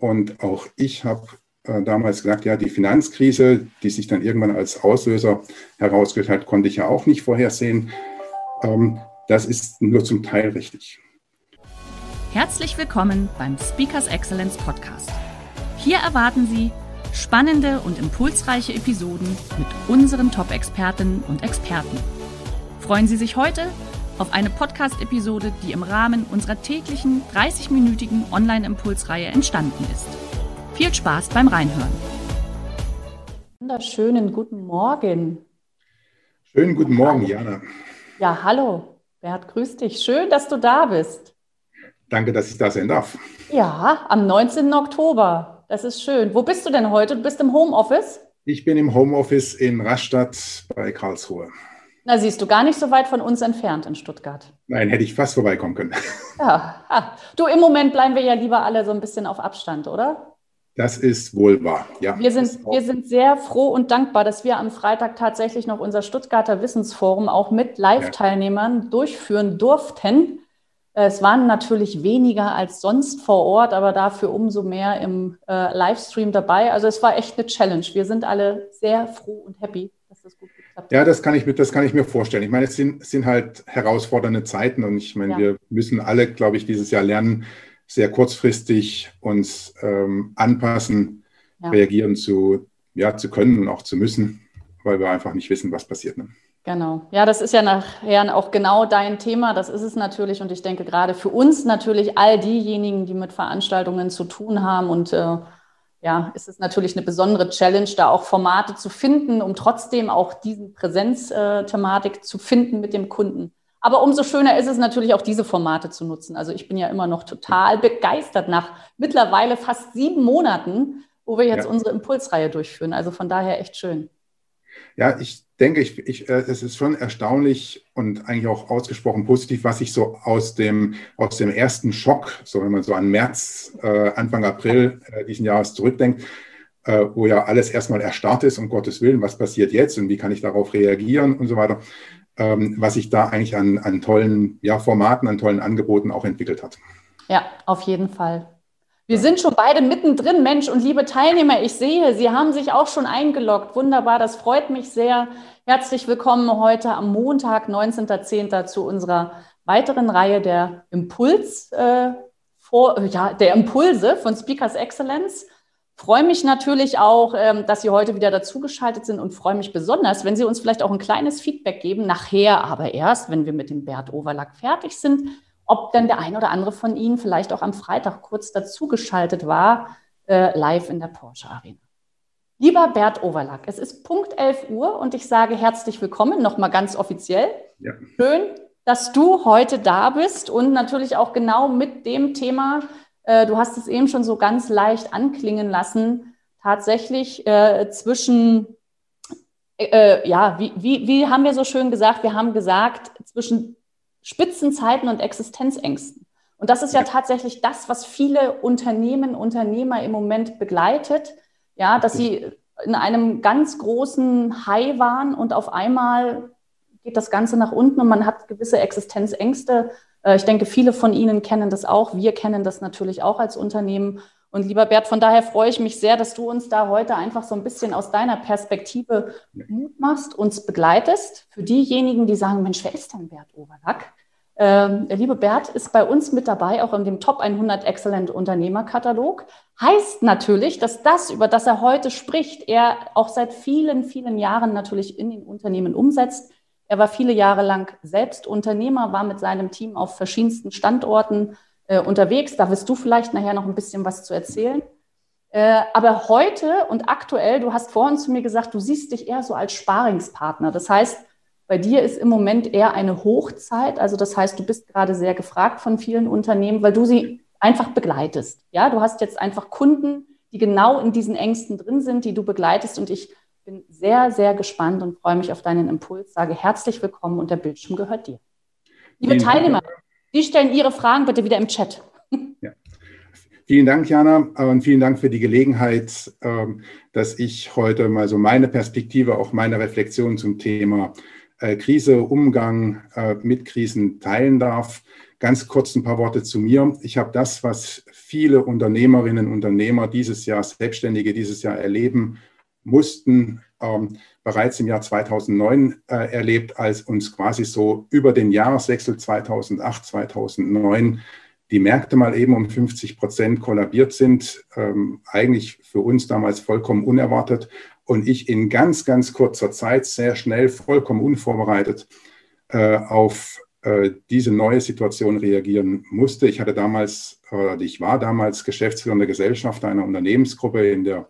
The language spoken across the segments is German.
Und auch ich habe äh, damals gesagt, ja, die Finanzkrise, die sich dann irgendwann als Auslöser herausgestellt hat, konnte ich ja auch nicht vorhersehen. Ähm, das ist nur zum Teil richtig. Herzlich willkommen beim Speakers Excellence Podcast. Hier erwarten Sie spannende und impulsreiche Episoden mit unseren Top-Expertinnen und Experten. Freuen Sie sich heute auf eine Podcast-Episode, die im Rahmen unserer täglichen 30-minütigen Online-Impulsreihe entstanden ist. Viel Spaß beim Reinhören. Wunderschönen guten Morgen. Schönen guten Morgen, Jana. Ja, hallo. Bert, grüß dich. Schön, dass du da bist. Danke, dass ich da sein darf. Ja, am 19. Oktober. Das ist schön. Wo bist du denn heute? Du bist im Homeoffice? Ich bin im Homeoffice in Rastatt bei Karlsruhe. Na, siehst du, gar nicht so weit von uns entfernt in Stuttgart. Nein, hätte ich fast vorbeikommen können. Ja, ah. du, im Moment bleiben wir ja lieber alle so ein bisschen auf Abstand, oder? Das ist wohl wahr, ja. Wir sind, wir sind sehr froh und dankbar, dass wir am Freitag tatsächlich noch unser Stuttgarter Wissensforum auch mit Live-Teilnehmern ja. durchführen durften. Es waren natürlich weniger als sonst vor Ort, aber dafür umso mehr im äh, Livestream dabei. Also es war echt eine Challenge. Wir sind alle sehr froh und happy, dass das gut hat. Ja, das kann ich, das kann ich mir vorstellen. Ich meine, es sind, es sind halt herausfordernde Zeiten und ich meine, ja. wir müssen alle, glaube ich, dieses Jahr lernen, sehr kurzfristig uns ähm, anpassen, ja. reagieren zu, ja, zu können und auch zu müssen, weil wir einfach nicht wissen, was passiert. Ne? Genau. Ja, das ist ja nachher auch genau dein Thema. Das ist es natürlich. Und ich denke gerade für uns natürlich all diejenigen, die mit Veranstaltungen zu tun haben. Und äh, ja, ist es natürlich eine besondere Challenge, da auch Formate zu finden, um trotzdem auch diese Präsenzthematik zu finden mit dem Kunden. Aber umso schöner ist es natürlich auch diese Formate zu nutzen. Also ich bin ja immer noch total begeistert nach mittlerweile fast sieben Monaten, wo wir jetzt ja. unsere Impulsreihe durchführen. Also von daher echt schön. Ja, ich denke, ich, ich, äh, es ist schon erstaunlich und eigentlich auch ausgesprochen positiv, was ich so aus dem, aus dem ersten Schock, so wenn man so an März, äh, Anfang April äh, diesen Jahres zurückdenkt, äh, wo ja alles erstmal erstarrt ist, um Gottes Willen, was passiert jetzt und wie kann ich darauf reagieren und so weiter, ähm, was sich da eigentlich an, an tollen ja, Formaten, an tollen Angeboten auch entwickelt hat. Ja, auf jeden Fall. Wir sind schon beide mittendrin, Mensch. Und liebe Teilnehmer, ich sehe, Sie haben sich auch schon eingeloggt. Wunderbar, das freut mich sehr. Herzlich willkommen heute am Montag, 19.10. zu unserer weiteren Reihe der Impuls, äh, vor, ja, der Impulse von Speakers Excellence. Freue mich natürlich auch, ähm, dass Sie heute wieder dazugeschaltet sind und freue mich besonders, wenn Sie uns vielleicht auch ein kleines Feedback geben, nachher aber erst, wenn wir mit dem Bert Overlack fertig sind ob denn der ein oder andere von Ihnen vielleicht auch am Freitag kurz dazugeschaltet war, äh, live in der Porsche Arena. Lieber Bert Overlack, es ist Punkt 11 Uhr und ich sage herzlich willkommen, nochmal ganz offiziell. Ja. Schön, dass du heute da bist und natürlich auch genau mit dem Thema, äh, du hast es eben schon so ganz leicht anklingen lassen, tatsächlich äh, zwischen, äh, ja, wie, wie, wie haben wir so schön gesagt, wir haben gesagt, zwischen Spitzenzeiten und Existenzängsten. Und das ist ja tatsächlich das, was viele Unternehmen, Unternehmer im Moment begleitet, ja, dass sie in einem ganz großen High waren und auf einmal geht das Ganze nach unten und man hat gewisse Existenzängste. Äh, ich denke, viele von Ihnen kennen das auch. Wir kennen das natürlich auch als Unternehmen. Und lieber Bert, von daher freue ich mich sehr, dass du uns da heute einfach so ein bisschen aus deiner Perspektive Mut machst, uns begleitest. Für diejenigen, die sagen, Mensch, wer ist denn Bert Overlack? Ähm, der liebe Bert ist bei uns mit dabei, auch in dem Top 100 Excellent Unternehmerkatalog. Heißt natürlich, dass das, über das er heute spricht, er auch seit vielen, vielen Jahren natürlich in den Unternehmen umsetzt. Er war viele Jahre lang selbst Unternehmer, war mit seinem Team auf verschiedensten Standorten äh, unterwegs. Da wirst du vielleicht nachher noch ein bisschen was zu erzählen. Äh, aber heute und aktuell, du hast vorhin zu mir gesagt, du siehst dich eher so als Sparingspartner. Das heißt, bei dir ist im Moment eher eine Hochzeit. Also das heißt, du bist gerade sehr gefragt von vielen Unternehmen, weil du sie einfach begleitest. Ja, du hast jetzt einfach Kunden, die genau in diesen Ängsten drin sind, die du begleitest. Und ich bin sehr, sehr gespannt und freue mich auf deinen Impuls. Sage herzlich willkommen und der Bildschirm gehört dir. Liebe Teilnehmer, Sie stellen Ihre Fragen bitte wieder im Chat. Ja. Vielen Dank, Jana, und vielen Dank für die Gelegenheit, ähm, dass ich heute mal so meine Perspektive, auch meine Reflexion zum Thema äh, Krise, Umgang äh, mit Krisen teilen darf. Ganz kurz ein paar Worte zu mir. Ich habe das, was viele Unternehmerinnen und Unternehmer dieses Jahr, Selbstständige dieses Jahr erleben mussten, ähm, bereits im Jahr 2009 äh, erlebt, als uns quasi so über den Jahreswechsel 2008, 2009 die Märkte mal eben um 50 Prozent kollabiert sind. Ähm, eigentlich für uns damals vollkommen unerwartet und ich in ganz, ganz kurzer Zeit sehr schnell, vollkommen unvorbereitet äh, auf äh, diese neue Situation reagieren musste. Ich hatte damals, ich war damals geschäftsführende Gesellschaft einer Unternehmensgruppe in der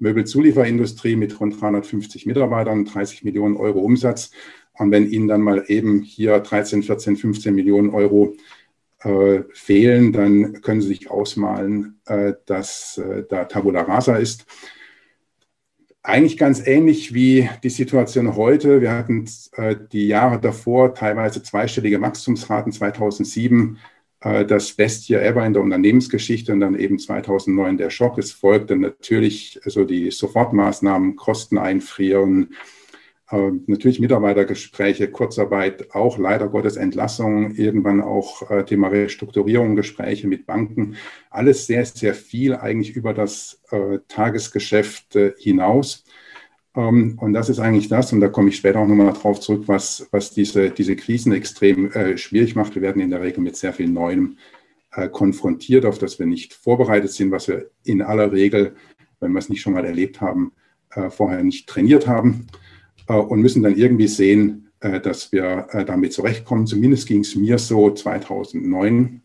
Möbelzulieferindustrie mit rund 350 Mitarbeitern, 30 Millionen Euro Umsatz. Und wenn Ihnen dann mal eben hier 13, 14, 15 Millionen Euro äh, fehlen, dann können Sie sich ausmalen, äh, dass äh, da Tabula Rasa ist eigentlich ganz ähnlich wie die Situation heute. Wir hatten äh, die Jahre davor teilweise zweistellige Wachstumsraten, 2007 äh, das Best Year ever in der Unternehmensgeschichte und dann eben 2009 der Schock. Es folgte natürlich also die Sofortmaßnahmen, Kosten einfrieren, ähm, natürlich Mitarbeitergespräche, Kurzarbeit, auch leider Gottes Entlassungen, irgendwann auch äh, Thema Restrukturierung, Gespräche mit Banken. Alles sehr, sehr viel eigentlich über das äh, Tagesgeschäft äh, hinaus. Ähm, und das ist eigentlich das, und da komme ich später auch nochmal drauf zurück, was, was diese, diese Krisen extrem schwierig macht. Wir werden in der Regel mit sehr viel Neuem konfrontiert, auf das wir nicht vorbereitet sind, was wir in aller Regel, wenn wir es nicht schon mal erlebt haben, vorher nicht trainiert haben. Äh, und müssen dann irgendwie sehen, äh, dass wir äh, damit zurechtkommen. Zumindest ging es mir so 2009.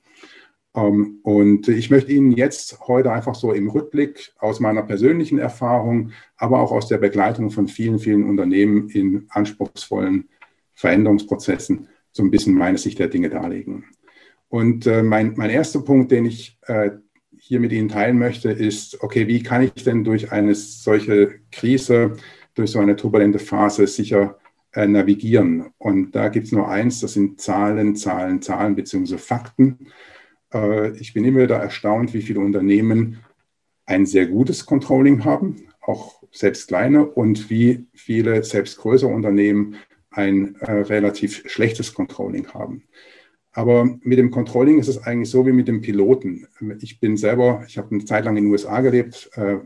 Ähm, und ich möchte Ihnen jetzt heute einfach so im Rückblick aus meiner persönlichen Erfahrung, aber auch aus der Begleitung von vielen, vielen Unternehmen in anspruchsvollen Veränderungsprozessen so ein bisschen meine Sicht der Dinge darlegen. Und mein, mein erster Punkt, den ich hier mit Ihnen teilen möchte, ist, okay, wie kann ich denn durch eine solche Krise durch so eine turbulente Phase sicher äh, navigieren. Und da gibt es nur eins, das sind Zahlen, Zahlen, Zahlen beziehungsweise Fakten. Äh, ich bin immer wieder erstaunt, wie viele Unternehmen ein sehr gutes Controlling haben, auch selbst kleine, und wie viele selbst größere Unternehmen ein äh, relativ schlechtes Controlling haben. Aber mit dem Controlling ist es eigentlich so wie mit dem Piloten. Ich bin selber, ich habe eine Zeit lang in den USA gelebt, äh,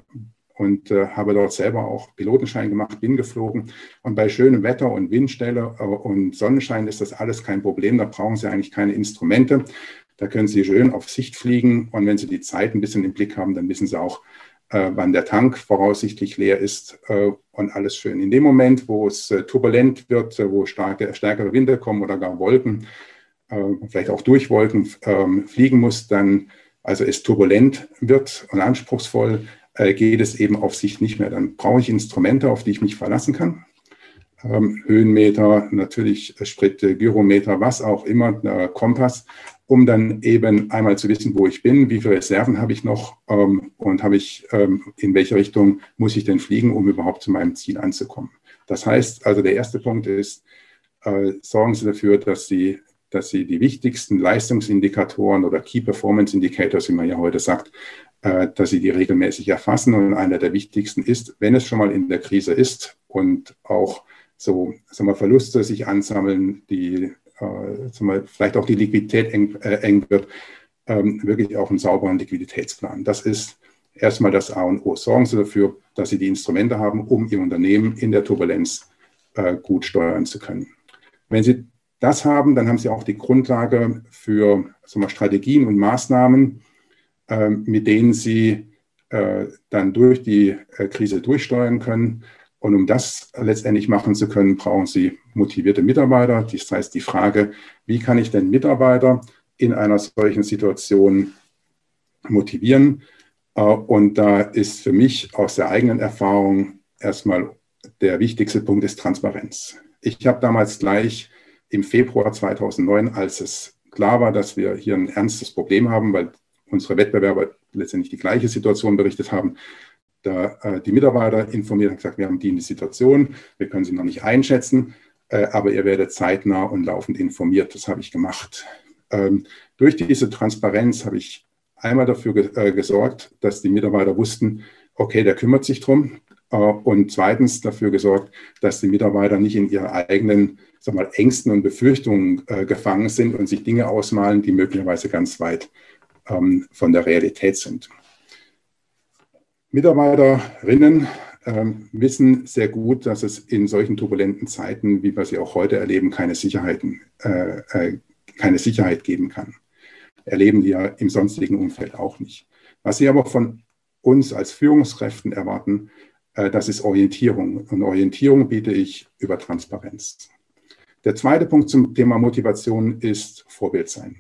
und äh, habe dort selber auch Pilotenschein gemacht, bin geflogen. Und bei schönem Wetter und Windstelle äh, und Sonnenschein ist das alles kein Problem. Da brauchen Sie eigentlich keine Instrumente. Da können Sie schön auf Sicht fliegen. Und wenn Sie die Zeit ein bisschen im Blick haben, dann wissen Sie auch, äh, wann der Tank voraussichtlich leer ist äh, und alles schön. In dem Moment, wo es äh, turbulent wird, äh, wo starke, stärkere Winde kommen oder gar Wolken, vielleicht auch durch Wolken ähm, fliegen muss, dann also es turbulent wird und anspruchsvoll, äh, geht es eben auf Sicht nicht mehr. Dann brauche ich Instrumente, auf die ich mich verlassen kann. Ähm, Höhenmeter, natürlich Sprit, Gyrometer, was auch immer, äh, Kompass, um dann eben einmal zu wissen, wo ich bin, wie viele Reserven habe ich noch ähm, und habe ich, ähm, in welche Richtung muss ich denn fliegen, um überhaupt zu meinem Ziel anzukommen. Das heißt, also der erste Punkt ist, äh, sorgen Sie dafür, dass Sie, dass Sie die wichtigsten Leistungsindikatoren oder Key Performance Indicators, wie man ja heute sagt, äh, dass sie die regelmäßig erfassen. Und einer der wichtigsten ist, wenn es schon mal in der Krise ist und auch so sagen wir, Verluste sich ansammeln, die äh, vielleicht auch die Liquidität eng, äh, eng wird, ähm, wirklich auch einen sauberen Liquiditätsplan. Das ist erstmal das A und O. Sorgen Sie dafür, dass Sie die Instrumente haben, um Ihr Unternehmen in der Turbulenz äh, gut steuern zu können. Wenn Sie das haben, dann haben Sie auch die Grundlage für wir, Strategien und Maßnahmen, ähm, mit denen sie äh, dann durch die äh, Krise durchsteuern können. Und um das letztendlich machen zu können, brauchen sie motivierte Mitarbeiter. Das heißt, die Frage, wie kann ich denn Mitarbeiter in einer solchen Situation motivieren? Äh, und da ist für mich aus der eigenen Erfahrung erstmal der wichtigste Punkt ist Transparenz. Ich habe damals gleich im Februar 2009, als es klar war, dass wir hier ein ernstes Problem haben, weil unsere Wettbewerber letztendlich die gleiche Situation berichtet haben, da äh, die Mitarbeiter informiert und gesagt, wir haben die in die Situation, wir können sie noch nicht einschätzen, aber ihr werdet zeitnah und laufend informiert. Das habe ich gemacht. Ähm, durch diese Transparenz habe ich einmal dafür äh, gesorgt, dass die Mitarbeiter wussten, okay, der kümmert sich drum. Äh, und zweitens dafür gesorgt, dass die Mitarbeiter nicht in ihre eigenen sag mal, Ängsten und Befürchtungen äh, gefangen sind und sich Dinge ausmalen, die möglicherweise ganz weit ähm, von der Realität sind. Mitarbeiterinnen wissen sehr gut, dass es in solchen turbulenten Zeiten, wie wir sie auch heute erleben, keine, Sicherheiten, äh, äh, keine Sicherheit geben kann. Erleben die ja im sonstigen Umfeld auch nicht. Was sie aber von uns als Führungskräften erwarten, äh, das ist Orientierung. Und Orientierung biete ich über Transparenz. Der zweite Punkt zum Thema Motivation ist Vorbild sein.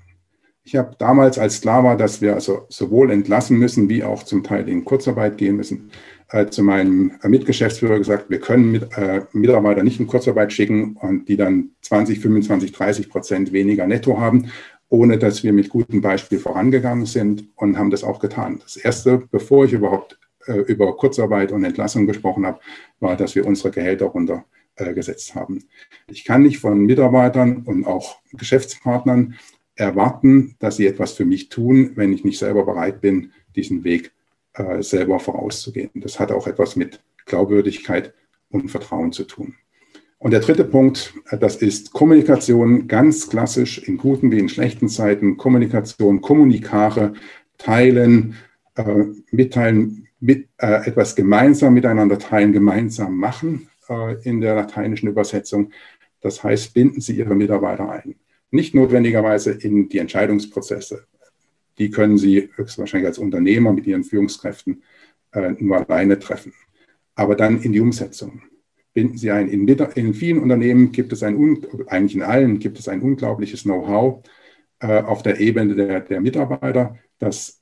Ich habe damals, als klar war, dass wir also sowohl entlassen müssen, wie auch zum Teil in Kurzarbeit gehen müssen, äh, zu meinem Mitgeschäftsführer gesagt, wir können mit, äh, Mitarbeiter nicht in Kurzarbeit schicken und die dann 20, 25, 30 Prozent weniger netto haben, ohne dass wir mit gutem Beispiel vorangegangen sind und haben das auch getan. Das Erste, bevor ich überhaupt äh, über Kurzarbeit und Entlassung gesprochen habe, war, dass wir unsere Gehälter runtergesetzt haben. Ich kann nicht von Mitarbeitern und auch Geschäftspartnern erwarten, dass sie etwas für mich tun, wenn ich nicht selber bereit bin, diesen Weg äh, selber vorauszugehen. Das hat auch etwas mit Glaubwürdigkeit und Vertrauen zu tun. Und der dritte Punkt, äh, das ist Kommunikation, ganz klassisch in guten wie in schlechten Zeiten. Kommunikation, Kommunikare, teilen, äh, mitteilen, mit, äh, etwas gemeinsam miteinander teilen, gemeinsam machen äh, in der lateinischen Übersetzung. Das heißt, binden Sie Ihre Mitarbeiter ein nicht notwendigerweise in die Entscheidungsprozesse. Die können Sie höchstwahrscheinlich als Unternehmer mit Ihren Führungskräften äh, nur alleine treffen. Aber dann in die Umsetzung. Binden Sie ein. In, in vielen Unternehmen gibt es ein, eigentlich in allen gibt es ein unglaubliches Know-how äh, auf der Ebene der, der Mitarbeiter, das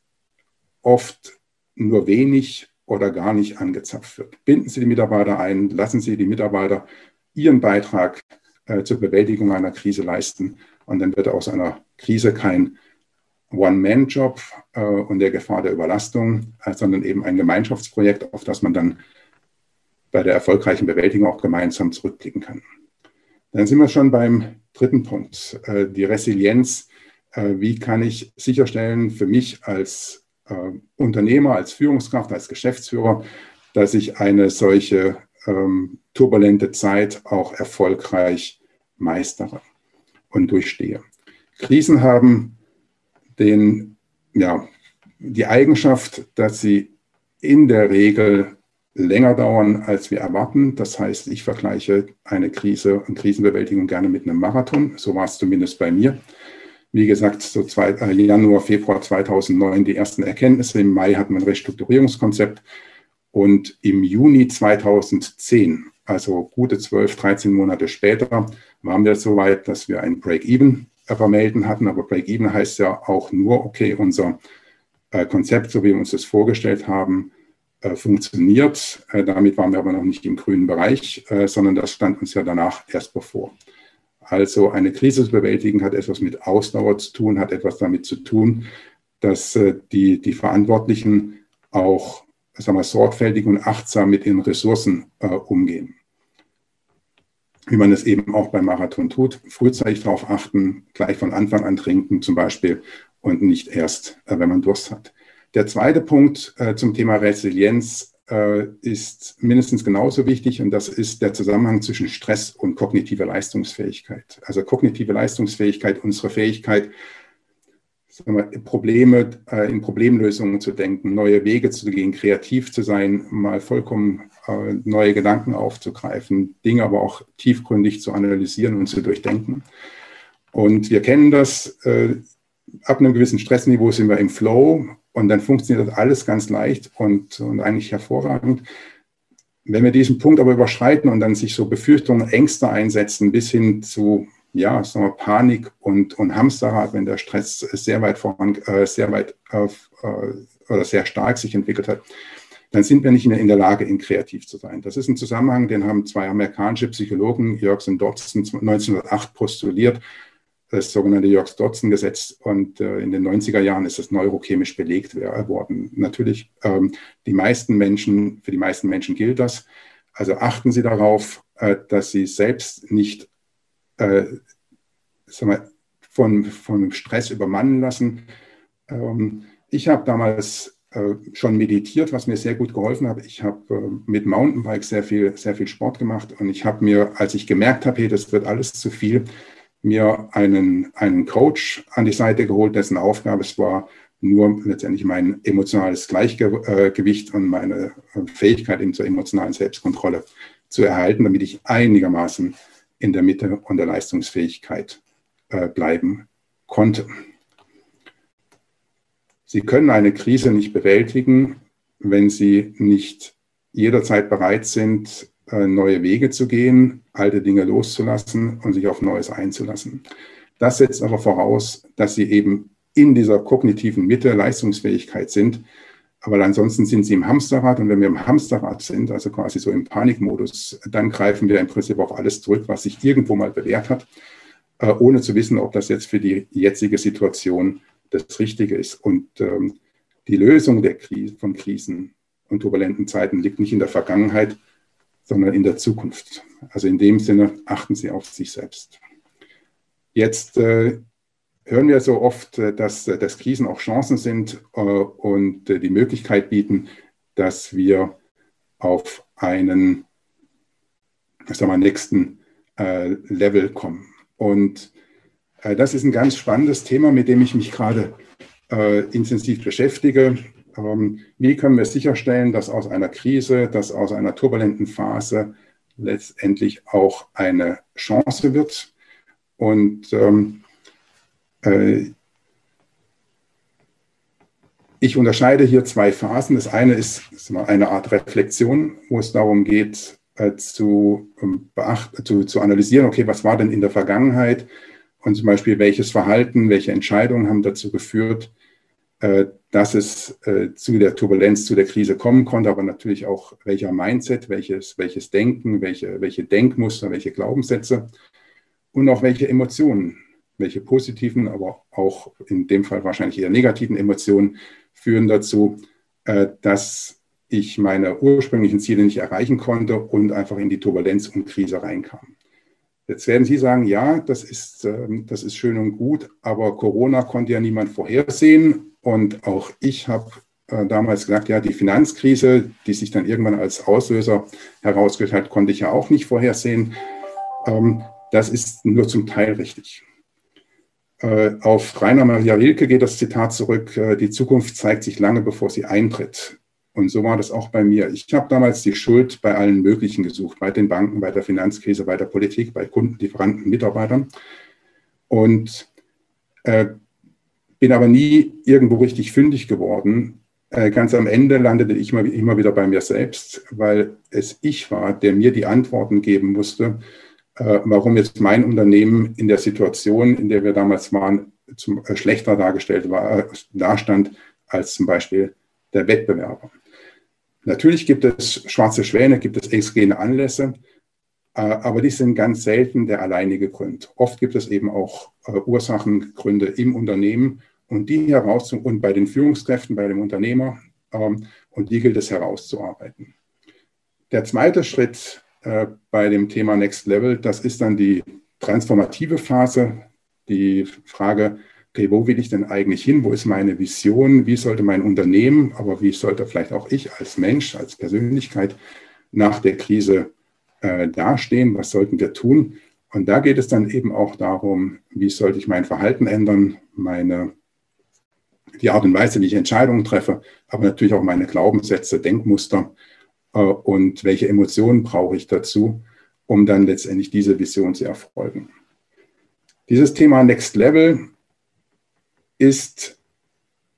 oft nur wenig oder gar nicht angezapft wird. Binden Sie die Mitarbeiter ein, lassen Sie die Mitarbeiter ihren Beitrag äh, zur Bewältigung einer Krise leisten und dann wird aus einer Krise kein One-Man-Job äh, und der Gefahr der Überlastung, äh, sondern eben ein Gemeinschaftsprojekt, auf das man dann bei der erfolgreichen Bewältigung auch gemeinsam zurückblicken kann. Dann sind wir schon beim dritten Punkt, äh, die Resilienz. Äh, wie kann ich sicherstellen für mich als äh, Unternehmer, als Führungskraft, als Geschäftsführer, dass ich eine solche ähm, turbulente Zeit auch erfolgreich meistere? und durchstehe. Krisen haben den, ja, die Eigenschaft, dass sie in der Regel länger dauern, als wir erwarten. Das heißt, ich vergleiche eine Krise und Krisenbewältigung gerne mit einem Marathon. So war es zumindest bei mir. Wie gesagt, so zwei, äh, Januar, Februar 2009 die ersten Erkenntnisse. Im Mai hatten wir ein Restrukturierungskonzept. Und im Juni 2010, also gute 12, 13 Monate später, waren wir so weit, dass wir ein Break-Even vermelden hatten. Aber Break-Even heißt ja auch nur, okay, unser äh, Konzept, so wie wir uns das vorgestellt haben, äh, funktioniert. Äh, damit waren wir aber noch nicht im grünen Bereich, sondern das stand uns ja danach erst bevor. Also eine Krise zu bewältigen hat etwas mit Ausdauer zu tun, hat etwas damit zu tun, dass die, die Verantwortlichen auch sagen wir, sorgfältig und achtsam mit ihren Ressourcen umgehen wie man es eben auch beim Marathon tut, frühzeitig darauf achten, gleich von Anfang an trinken zum Beispiel und nicht erst, äh, wenn man Durst hat. Der zweite Punkt äh, zum Thema Resilienz äh, ist mindestens genauso wichtig und das ist der Zusammenhang zwischen Stress und kognitiver Leistungsfähigkeit. Also kognitive Leistungsfähigkeit, unsere Fähigkeit, Probleme, äh, in Problemlösungen zu denken, neue Wege zu gehen, kreativ zu sein, mal vollkommen äh, neue Gedanken aufzugreifen, Dinge aber auch tiefgründig zu analysieren und zu durchdenken. Und wir kennen das, äh, ab einem gewissen Stressniveau sind wir im Flow und dann funktioniert das alles ganz leicht und, und eigentlich hervorragend. Wenn wir diesen Punkt aber überschreiten und dann sich so Befürchtungen, Ängste einsetzen, bis hin zu ja, sagen wir, Panik und, und Hamsterrad, wenn der Stress sehr weit voran, äh, sehr weit äh, oder sehr stark sich entwickelt hat, dann sind wir nicht mehr in der Lage, in kreativ zu sein. Das ist ein Zusammenhang, den haben zwei amerikanische Psychologen, Jörgsen Dodson, 1908 postuliert. das sogenannte Yerkes-Dodson-Gesetz und äh, in den 90er Jahren ist es neurochemisch belegt worden. Natürlich, ähm, die meisten Menschen, für die meisten Menschen gilt das. Also achten Sie darauf, äh, dass Sie selbst nicht äh, sagen wir, von, von Stress übermannen lassen. Ähm, ich habe damals äh, schon meditiert, was mir sehr gut geholfen hat. Ich habe äh, mit Mountainbike sehr viel, sehr viel Sport gemacht und ich habe mir, als ich gemerkt habe, hey, das wird alles zu viel, mir einen, einen Coach an die Seite geholt, dessen Aufgabe es war, nur letztendlich mein emotionales Gleichgewicht und meine Fähigkeit eben zur emotionalen Selbstkontrolle zu erhalten, damit ich einigermaßen in der Mitte und der Leistungsfähigkeit äh, bleiben konnte. Sie können eine Krise nicht bewältigen, wenn Sie nicht jederzeit bereit sind, äh, neue Wege zu gehen, alte Dinge loszulassen und sich auf Neues einzulassen. Das setzt aber voraus, dass sie eben in dieser kognitiven Mitte Leistungsfähigkeit sind. Aber ansonsten sind sie im Hamsterrad und wenn wir im Hamsterrad sind, also quasi so im Panikmodus, dann greifen wir im Prinzip auf alles zurück, was sich irgendwo mal bewährt hat, äh, ohne zu wissen, ob das jetzt für die jetzige Situation das Richtige ist. Und ähm, die Lösung der Krise, von Krisen und turbulenten Zeiten liegt nicht in der Vergangenheit, sondern in der Zukunft. Also in dem Sinne achten Sie auf sich selbst. Jetzt äh, hören wir so oft, äh, dass, äh, dass Krisen auch Chancen sind äh, und die Möglichkeit bieten, dass wir auf einen sagen wir, nächsten Level kommen. Und das ist ein ganz spannendes Thema, mit dem ich mich gerade intensiv beschäftige. Ähm, wie können wir sicherstellen, dass aus einer Krise, dass aus einer turbulenten Phase letztendlich auch eine Chance wird? Und ähm, äh, ich unterscheide hier zwei Phasen. Das eine ist, eine Art Reflexion, wo es darum geht, äh, zu, ähm, beacht, zu, zu analysieren, okay, was war denn in der Vergangenheit und zum Beispiel welches Verhalten, welche Entscheidungen haben dazu geführt, äh, dass es äh, zu der Turbulenz, zu der Krise kommen konnte, aber natürlich auch welcher Mindset, welches, welches Denken, welche, welche Denkmuster, welche Glaubenssätze und auch welche Emotionen, welche positiven, aber auch in dem Fall wahrscheinlich eher negativen Emotionen führen dazu, äh, dass ich meine ursprünglichen Ziele nicht erreichen konnte und einfach in die Turbulenz und Krise reinkam. Jetzt werden Sie sagen, ja, das ist, ähm, das ist schön und gut, aber Corona konnte ja niemand vorhersehen und auch ich habe äh, damals gesagt, ja, die Finanzkrise, die sich dann irgendwann als Auslöser herausgestellt hat, konnte ich ja auch nicht vorhersehen. Ähm, das ist nur zum Teil richtig. Äh, auf Rainer Maria Rilke geht das Zitat zurück, äh, die Zukunft zeigt sich lange, bevor sie eintritt. Und so war das auch bei mir. Ich habe damals die Schuld bei allen möglichen gesucht, bei den Banken, bei der Finanzkrise, bei der Politik, bei Kunden, Lieferanten, Mitarbeitern. Und äh, bin aber nie irgendwo richtig fündig geworden. Äh, ganz am Ende landete ich immer, immer wieder bei mir selbst, weil es ich war, der mir die Antworten geben musste, warum jetzt mein Unternehmen in der Situation, in der wir damals waren, zum, äh, schlechter dargestellt war, äh, dastand als zum Beispiel der Wettbewerber. Natürlich gibt es schwarze Schwäne, gibt es exogene Anlässe, äh, aber die sind ganz selten der alleinige Grund. Oft gibt es eben auch äh, Ursachengründe im Unternehmen und die heraus und bei den Führungskräften, bei dem Unternehmer ähm, und die gilt es herauszuarbeiten. Der zweite Schritt äh, bei dem Thema Next Level, das ist dann die transformative Phase, die Frage, okay, wo will ich denn eigentlich hin? Wo ist meine Vision? Wie sollte mein Unternehmen, aber wie sollte vielleicht auch ich als Mensch, als Persönlichkeit nach der Krise äh, dastehen? Was sollten wir tun? Und da geht es dann eben auch darum, wie sollte ich mein Verhalten ändern, meine, die Art und Weise, wie ich Entscheidungen treffe, aber natürlich auch meine Glaubenssätze, Denkmuster und welche Emotionen brauche ich dazu, um dann letztendlich diese Vision zu erfolgen. Dieses Thema Next Level ist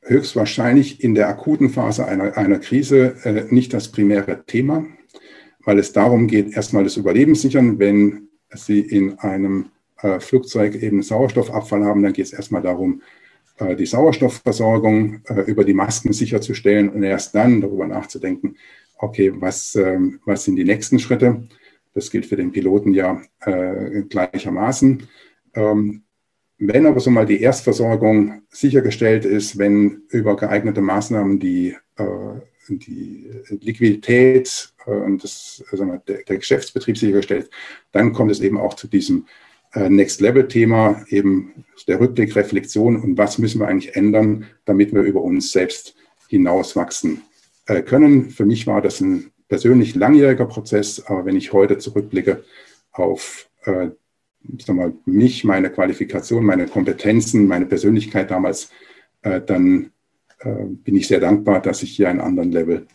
höchstwahrscheinlich in der akuten Phase einer, einer Krise äh, nicht das primäre Thema, weil es darum geht, erstmal das Überleben sichern. Wenn Sie in einem äh, Flugzeug eben Sauerstoffabfall haben, dann geht es erstmal darum, äh, die Sauerstoffversorgung äh, über die Masken sicherzustellen und erst dann darüber nachzudenken, okay, was, ähm, was sind die nächsten Schritte? Das gilt für den Piloten ja äh, gleichermaßen. Ähm, wenn aber so mal die Erstversorgung sichergestellt ist, wenn über geeignete Maßnahmen die, äh, die Liquidität äh, und das, also der, der, Geschäftsbetrieb sichergestellt, dann kommt es eben auch zu diesem äh, Next-Level-Thema, eben der Rückblick, Reflexion und was müssen wir eigentlich ändern, damit wir über uns selbst hinauswachsen äh, können. Für mich war das ein persönlich langjähriger Prozess, aber wenn ich heute zurückblicke auf äh, sag mal, mich, meine Qualifikation, meine Kompetenzen, meine Persönlichkeit damals, äh, dann äh, bin ich sehr dankbar, dass ich hier einen anderen Level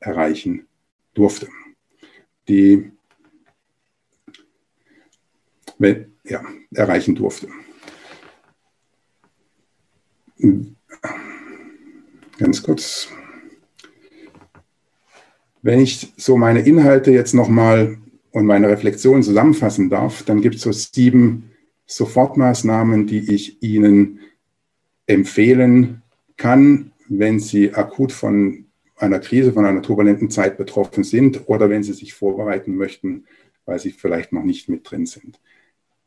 erreichen durfte. Die, ja, erreichen durfte. Ganz kurz. Wenn ich so meine Inhalte jetzt nochmal und meine Reflexion zusammenfassen darf, dann gibt es so sieben Sofortmaßnahmen, die ich Ihnen empfehlen kann, wenn Sie akut von einer Krise, von einer turbulenten Zeit betroffen sind oder wenn Sie sich vorbereiten möchten, weil Sie vielleicht noch nicht mit drin sind.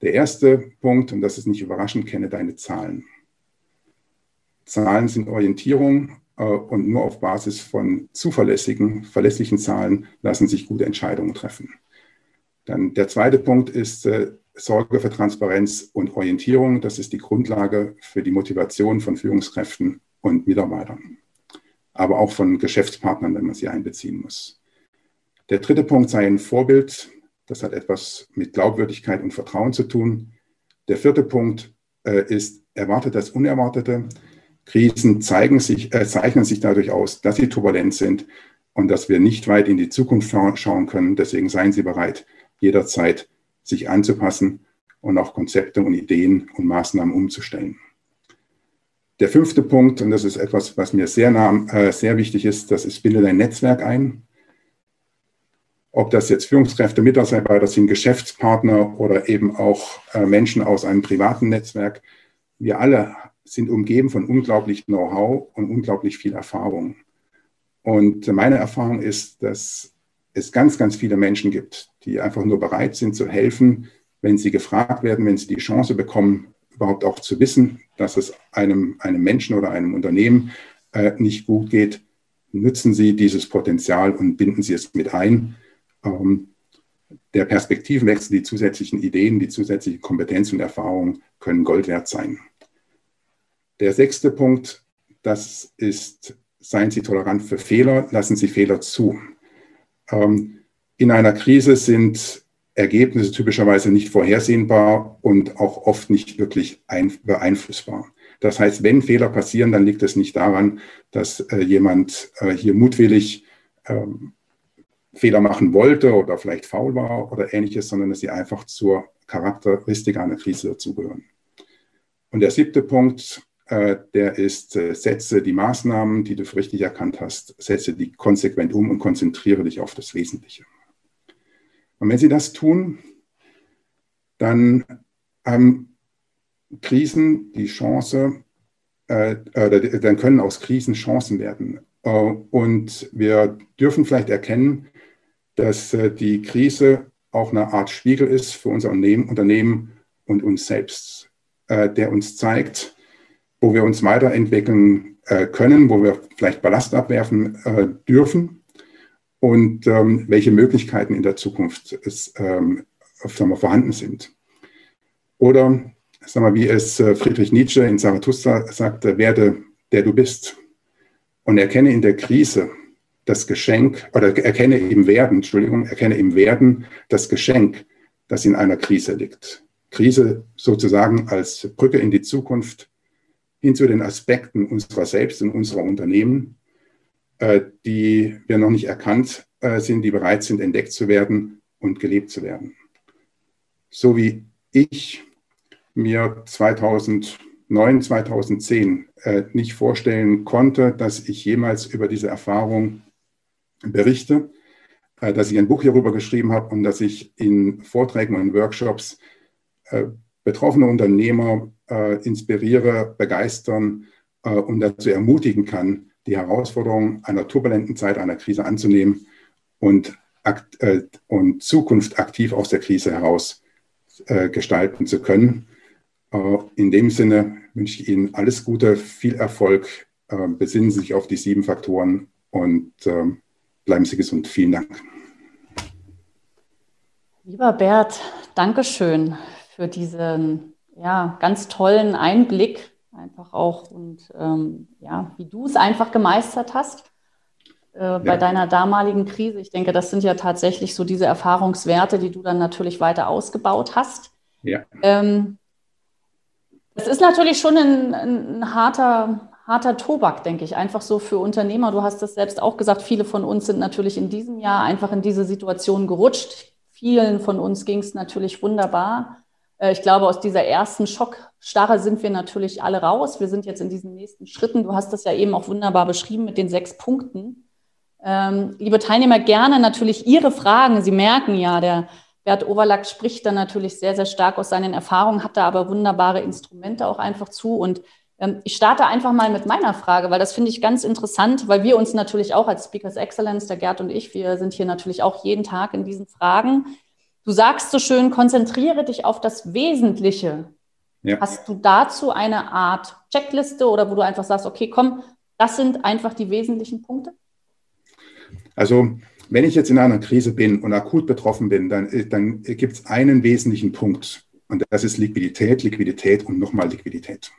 Der erste Punkt, und das ist nicht überraschend, kenne deine Zahlen. Zahlen sind Orientierung und nur auf Basis von zuverlässigen, verlässlichen Zahlen lassen sich gute Entscheidungen treffen. Dann der zweite Punkt ist äh, Sorge für Transparenz und Orientierung. Das ist die Grundlage für die Motivation von Führungskräften und Mitarbeitern, aber auch von Geschäftspartnern, wenn man sie einbeziehen muss. Der dritte Punkt sei ein Vorbild. Das hat etwas mit Glaubwürdigkeit und Vertrauen zu tun. Der vierte Punkt äh, ist erwartet das Unerwartete. Krisen sich, äh, zeichnen sich dadurch aus, dass sie turbulent sind und dass wir nicht weit in die Zukunft schauen können. Deswegen seien Sie bereit, jederzeit sich anzupassen und auch Konzepte und Ideen und Maßnahmen umzustellen. Der fünfte Punkt, und das ist etwas, was mir sehr, nah, äh, sehr wichtig ist, das ist, binde dein Netzwerk ein. Ob das jetzt Führungskräfte, Mitarbeiter sind, Geschäftspartner oder eben auch äh, Menschen aus einem privaten Netzwerk. Wir alle sind umgeben von unglaublich Know-how und unglaublich viel Erfahrung. Und meine Erfahrung ist, dass es ganz, ganz viele Menschen gibt, die einfach nur bereit sind zu helfen, wenn sie gefragt werden, wenn sie die Chance bekommen, überhaupt auch zu wissen, dass es einem, einem Menschen oder einem Unternehmen äh, nicht gut geht, nutzen Sie dieses Potenzial und binden Sie es mit ein. Ähm, der Perspektivenwechsel, die zusätzlichen Ideen, die zusätzlichen Kompetenzen und Erfahrungen können Gold wert sein. Der sechste Punkt, das ist, seien Sie tolerant für Fehler, lassen Sie Fehler zu. Ähm, in einer Krise sind Ergebnisse typischerweise nicht vorhersehbar und auch oft nicht wirklich beeinflussbar. Das heißt, wenn Fehler passieren, dann liegt es nicht daran, dass äh, jemand äh, hier mutwillig ähm, Fehler machen wollte oder vielleicht faul war oder ähnliches, sondern dass sie einfach zur Charakteristik einer Krise dazugehören. Und der siebte Punkt, der ist, äh, setze die Maßnahmen, die du für richtig erkannt hast, setze die konsequent um und konzentriere dich auf das Wesentliche. Und wenn sie das tun, dann haben Krisen die Chance, äh, äh, dann können aus Krisen Chancen werden. Äh, und wir dürfen vielleicht erkennen, dass äh, die Krise auch eine Art Spiegel ist für unser Unternehmen, Unternehmen und uns selbst, der uns zeigt, wo wir uns weiterentwickeln äh, können, wo wir vielleicht Ballast abwerfen äh, dürfen und ähm, welche Möglichkeiten in der Zukunft es, ähm, sagen wir, vorhanden sind. Oder sagen wir, wie es äh, Friedrich Nietzsche in Zarathustra sagte, werde der du bist und erkenne in der Krise das Geschenk oder erkenne im Werden, Entschuldigung, erkenne im Werden das Geschenk, das in einer Krise liegt. Krise sozusagen als Brücke in die Zukunft, hin zu den Aspekten unserer selbst und unserer Unternehmen, äh, die wir noch nicht erkannt äh, sind, die bereit sind, entdeckt zu werden und gelebt zu werden. So wie ich mir 2009, 2010 äh, nicht vorstellen konnte, dass ich jemals über diese Erfahrung berichte, dass ich ein Buch hierüber geschrieben habe und dass ich in Vorträgen und Workshops betroffene Unternehmer äh, inspiriere, begeistern äh, und dazu ermutigen kann, die Herausforderungen einer turbulenten Zeit, einer Krise anzunehmen und, äh, und Zukunft aktiv aus der Krise heraus äh, gestalten zu können. Äh, in dem Sinne wünsche ich Ihnen alles Gute, viel Erfolg, äh, besinnen Sie sich auf die sieben Faktoren und bleiben Sie gesund. Vielen Dank. Lieber Bert, Dankeschön für diesen ja, ganz tollen Einblick einfach auch und ähm, ja, wie du es einfach gemeistert hast äh, bei ja. deiner damaligen Krise. Ich denke, das sind ja tatsächlich so diese Erfahrungswerte, die du dann natürlich weiter ausgebaut hast. Ja. Ähm, das ist natürlich schon ein, ein harter, harter Tobak, denke ich, einfach so für Unternehmer. Du hast es selbst auch gesagt, viele von uns sind natürlich in diesem Jahr einfach in diese Situation gerutscht. Vielen von uns ging es natürlich wunderbar. Äh, ich glaube, aus dieser ersten Schockstarre sind wir natürlich alle raus. Wir sind jetzt in diesen nächsten Schritten. Du hast das ja eben auch wunderbar beschrieben mit den sechs Punkten. Ähm, liebe Teilnehmer, gerne natürlich Ihre Fragen. Sie merken ja, der Bert Overlack spricht da natürlich sehr, sehr stark aus seinen Erfahrungen, hat da aber wunderbare Instrumente auch einfach zu. Und ähm, ich starte einfach mal mit meiner Frage, weil das finde ich ganz interessant, weil wir uns natürlich auch als Speakers Excellence, der Gerd und ich, wir sind hier natürlich auch jeden Tag in diesen Fragen. Du sagst so schön, konzentriere dich auf das Wesentliche. Ja. Hast du dazu eine Art Checkliste oder wo du einfach sagst, okay, komm, das sind einfach die wesentlichen Punkte? Also, wenn ich jetzt in einer Krise bin und akut betroffen bin, dann, dann gibt es einen wesentlichen Punkt und das ist Liquidität, Liquidität und nochmal Liquidität.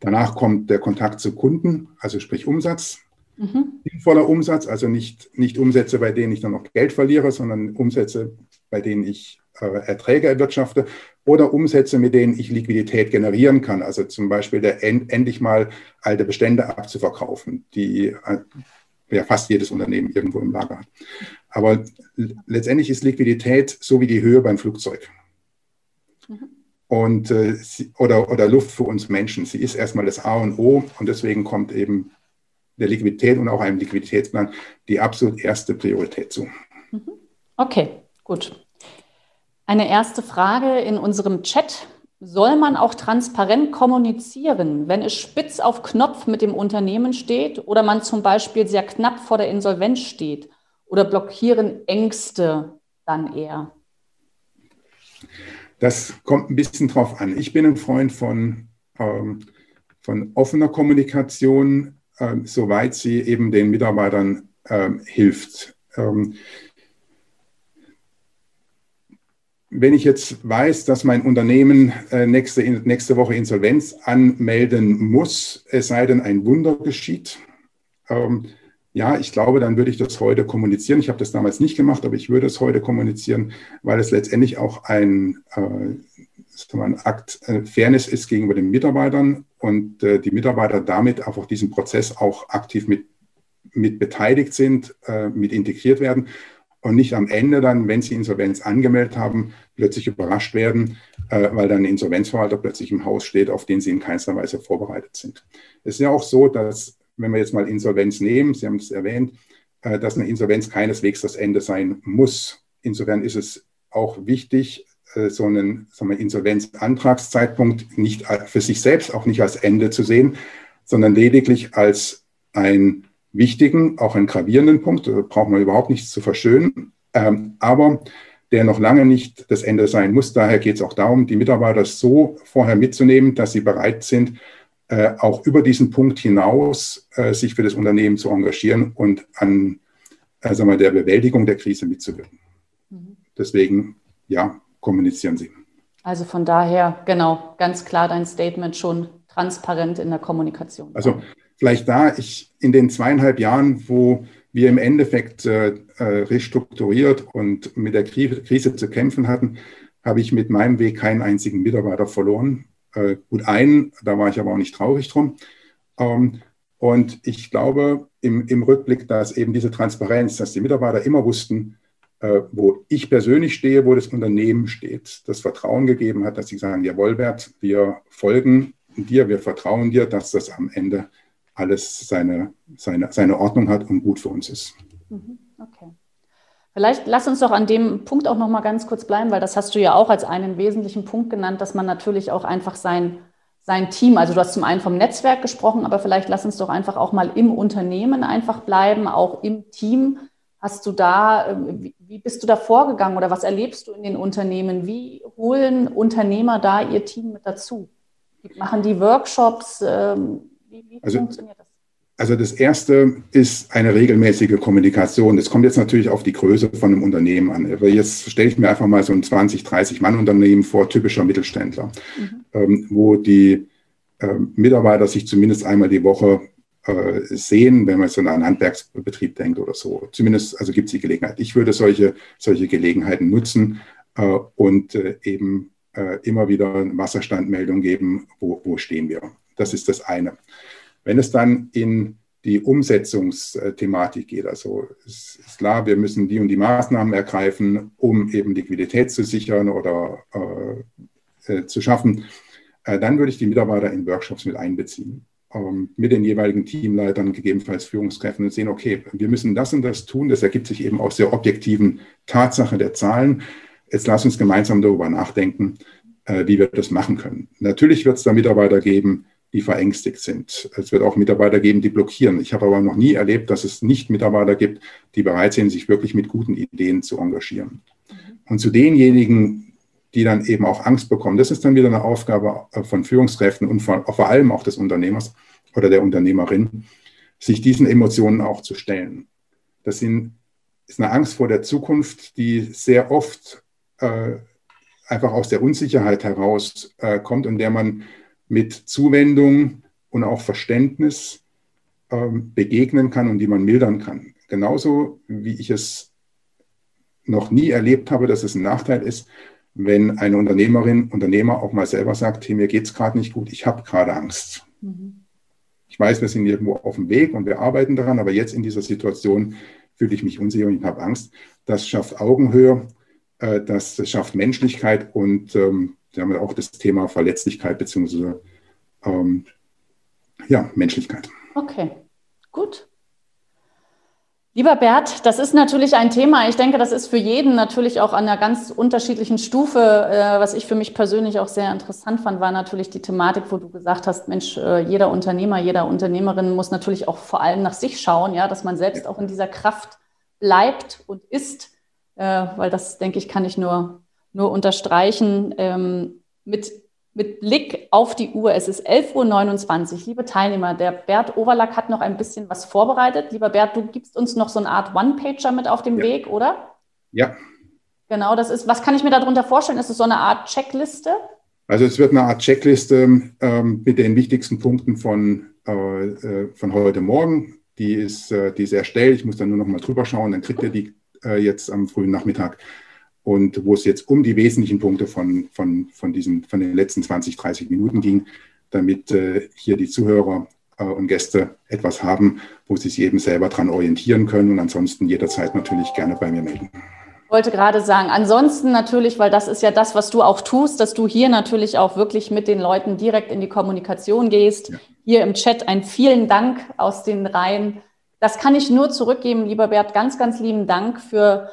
Danach kommt der Kontakt zu Kunden, also sprich Umsatz. Mhm. Sinnvoller Umsatz, also nicht, nicht Umsätze, bei denen ich dann noch Geld verliere, sondern Umsätze, bei denen ich äh, Erträge erwirtschafte oder Umsätze, mit denen ich Liquidität generieren kann. Also zum Beispiel der, end, endlich mal alte Bestände abzuverkaufen, die äh, ja fast jedes Unternehmen irgendwo im Lager hat. Aber letztendlich ist Liquidität so wie die Höhe beim Flugzeug. Mhm. Und, äh, oder, oder Luft für uns Menschen. Sie ist erstmal das A und O und deswegen kommt eben der Liquidität und auch einem Liquiditätsplan die absolut erste Priorität zu. Mhm. Okay, gut. Eine erste Frage in unserem Chat. Soll man auch transparent kommunizieren, wenn es spitz auf Knopf mit dem Unternehmen steht oder man zum Beispiel sehr knapp vor der Insolvenz steht? Oder blockieren Ängste dann eher? Das kommt ein bisschen drauf an. Ich bin ein Freund von, ähm, von offener Kommunikation, äh, soweit sie eben den Mitarbeitern äh, hilft. Ähm, wenn ich jetzt weiß, dass mein Unternehmen äh, nächste, nächste Woche Insolvenz anmelden muss, es sei denn, ein Wunder geschieht, ähm, ja, ich glaube, dann würde ich das heute kommunizieren. Ich habe das damals nicht gemacht, aber ich würde es heute kommunizieren, weil es letztendlich auch ein, äh, ein Akt äh, Fairness ist gegenüber den Mitarbeitern und äh, die Mitarbeiter damit auf diesen Prozess auch aktiv mit, mit beteiligt sind, äh, mit integriert werden und nicht am Ende dann, wenn sie Insolvenz angemeldet haben, plötzlich überrascht werden, äh, weil dann ein Insolvenzverwalter plötzlich im Haus steht, auf den sie in keinster Weise vorbereitet sind. Es ist ja auch so, dass, wenn wir jetzt mal Insolvenz nehmen, Sie haben es erwähnt, äh, dass eine Insolvenz keineswegs das Ende sein muss. Insofern ist es auch wichtig, äh, so einen sagen wir, Insolvenzantragszeitpunkt nicht für sich selbst, auch nicht als Ende zu sehen, sondern lediglich als ein wichtigen, auch einen gravierenden Punkt, da braucht man überhaupt nichts zu verschönen, ähm, aber der noch lange nicht das Ende sein muss. Daher geht es auch darum, die Mitarbeiter so vorher mitzunehmen, dass sie bereit sind, äh, auch über diesen Punkt hinaus äh, sich für das Unternehmen zu engagieren und an äh, sagen wir, der Bewältigung der Krise mitzuwirken. Mhm. Deswegen, ja, kommunizieren Sie. Also von daher, genau, ganz klar dein Statement schon transparent in der Kommunikation. Also vielleicht da, ich in den zweieinhalb Jahren, wo wir im Endeffekt äh, äh, restrukturiert und mit der Krise zu kämpfen hatten, habe ich mit meinem Weg keinen einzigen Mitarbeiter verloren. Äh, gut, einen, da war ich aber auch nicht traurig drum. Ähm, und ich glaube im, im Rückblick, dass eben diese Transparenz, dass die Mitarbeiter immer wussten, äh, wo ich persönlich stehe, wo das Unternehmen steht, das Vertrauen gegeben hat, dass sie sagen, jawohl, Wert, wir folgen dir, wir vertrauen dir, dass das am Ende alles seine, seine, seine Ordnung hat und gut für uns ist. Mhm, okay. Vielleicht lass uns doch an dem Punkt auch noch mal ganz kurz bleiben, weil das hast du ja auch als einen wesentlichen Punkt genannt, dass man natürlich auch einfach sein, sein Team, also du hast zum einen vom Netzwerk gesprochen, aber vielleicht lass uns doch einfach auch mal im Unternehmen einfach bleiben, auch im Team. Hast du da, ähm, wie bist du da vorgegangen oder was erlebst du in den Unternehmen? Wie holen Unternehmer da ihr Team mit dazu? Machen die Workshops? Ähm, wie, wie also, funktioniert das? Also das erste ist eine regelmäßige Kommunikation. Das kommt jetzt natürlich auf die Größe von einem Unternehmen an. Aber jetzt stelle ich mir einfach mal so ein 20, 30 Mann Unternehmen vor, typischer Mittelständler, mhm. ähm, wo die äh, Mitarbeiter sich zumindest einmal die Woche äh, sehen, wenn man so an einen Handwerksbetrieb denkt oder so. Zumindest, also gibt es die Gelegenheit. Ich würde solche, solche Gelegenheiten nutzen äh, und äh, eben äh, immer wieder eine Wasserstandmeldung geben, wo, wo stehen wir. Das ist das eine. Wenn es dann in die Umsetzungsthematik geht, also es ist klar, wir müssen die und die Maßnahmen ergreifen, um eben Liquidität zu sichern oder äh, äh, zu schaffen, äh, dann würde ich die Mitarbeiter in Workshops mit einbeziehen, ähm, mit den jeweiligen Teamleitern, gegebenenfalls Führungskräften und sehen, okay, wir müssen das und das tun. Das ergibt sich eben aus der objektiven Tatsache der Zahlen. Jetzt lass uns gemeinsam darüber nachdenken, äh, wie wir das machen können. Natürlich wird es da Mitarbeiter geben, die verängstigt sind. Es wird auch Mitarbeiter geben, die blockieren. Ich habe aber noch nie erlebt, dass es nicht Mitarbeiter gibt, die bereit sind, sich wirklich mit guten Ideen zu engagieren. Mhm. Und zu denjenigen, die dann eben auch Angst bekommen, das ist dann wieder eine Aufgabe äh, von Führungskräften und vor allem auch des Unternehmers oder der Unternehmerin, sich diesen Emotionen auch zu stellen. Das sind, ist eine Angst vor der Zukunft, die sehr oft äh, einfach aus der Unsicherheit heraus äh, kommt und der man mit Zuwendung und auch Verständnis ähm, begegnen kann und die man mildern kann. Genauso wie ich es noch nie erlebt habe, dass es ein Nachteil ist, wenn eine Unternehmerin, Unternehmer auch mal selber sagt, hey, mir geht es gerade nicht gut, ich habe gerade Angst. Mhm. Ich weiß, wir sind irgendwo auf dem Weg und wir arbeiten daran, aber jetzt in dieser Situation fühle ich mich unsicher und ich habe Angst. Das schafft Augenhöhe, äh, das schafft Menschlichkeit und ähm, wir haben ja auch das Thema Verletzlichkeit beziehungsweise ähm, ja, Menschlichkeit. Okay, gut. Lieber Bert, das ist natürlich ein Thema. Ich denke, das ist für jeden natürlich auch an einer ganz unterschiedlichen Stufe. Äh, was ich für mich persönlich auch sehr interessant fand, war natürlich die Thematik, wo du gesagt hast, Mensch, äh, jeder Unternehmer, jeder Unternehmerin muss natürlich auch vor allem nach sich schauen, ja, dass man selbst auch in dieser Kraft bleibt und ist, äh, weil das, denke ich, kann ich nur nur unterstreichen ähm, mit, mit Blick auf die Uhr. Es ist 11.29 Uhr. Liebe Teilnehmer, der Bert Overlack hat noch ein bisschen was vorbereitet. Lieber Bert, du gibst uns noch so eine Art One-Pager mit auf dem ja. Weg, oder? Ja. Genau, das ist, was kann ich mir darunter vorstellen? Ist es so eine Art Checkliste? Also es wird eine Art Checkliste ähm, mit den wichtigsten Punkten von, äh, äh von heute Morgen. Die ist, äh, die ist erstellt. Ich muss dann nur noch mal drüber schauen. Dann kriegt ihr die äh, jetzt am frühen Nachmittag und wo es jetzt um die wesentlichen Punkte von, von, von, diesen, von den letzten 20, 30 Minuten ging, damit äh, hier die Zuhörer äh, und Gäste etwas haben, wo sie sich eben selber dran orientieren können und ansonsten jederzeit natürlich gerne bei mir melden. Ich wollte gerade sagen, ansonsten natürlich, weil das ist ja das, was du auch tust, dass du hier natürlich auch wirklich mit den Leuten direkt in die Kommunikation gehst. Ja. Hier im Chat ein vielen Dank aus den Reihen. Das kann ich nur zurückgeben, lieber Bert. Ganz, ganz lieben Dank für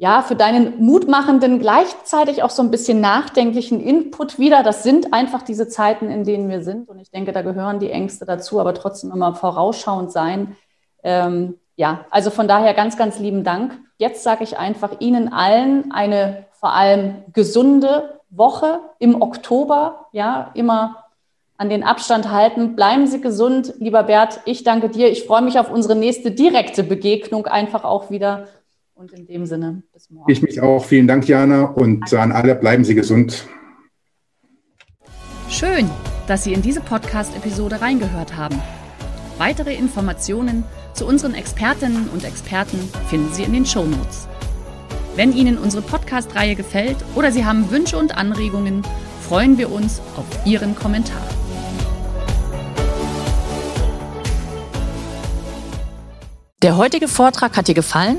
ja, für deinen mutmachenden, gleichzeitig auch so ein bisschen nachdenklichen Input wieder. Das sind einfach diese Zeiten, in denen wir sind. Und ich denke, da gehören die Ängste dazu, aber trotzdem immer vorausschauend sein. Ähm, ja, also von daher ganz, ganz lieben Dank. Jetzt sage ich einfach Ihnen allen eine vor allem gesunde Woche im Oktober. Ja, immer an den Abstand halten. Bleiben Sie gesund, lieber Bert. Ich danke dir. Ich freue mich auf unsere nächste direkte Begegnung einfach auch wieder. Und in dem Sinne, bis morgen. Ich mich auch. Vielen Dank, Jana. Und an alle, bleiben Sie gesund. Schön, dass Sie in diese Podcast-Episode reingehört haben. Weitere Informationen zu unseren Expertinnen und Experten finden Sie in den Show Notes. Wenn Ihnen unsere Podcast-Reihe gefällt oder Sie haben Wünsche und Anregungen, freuen wir uns auf Ihren Kommentar. Der heutige Vortrag hat dir gefallen?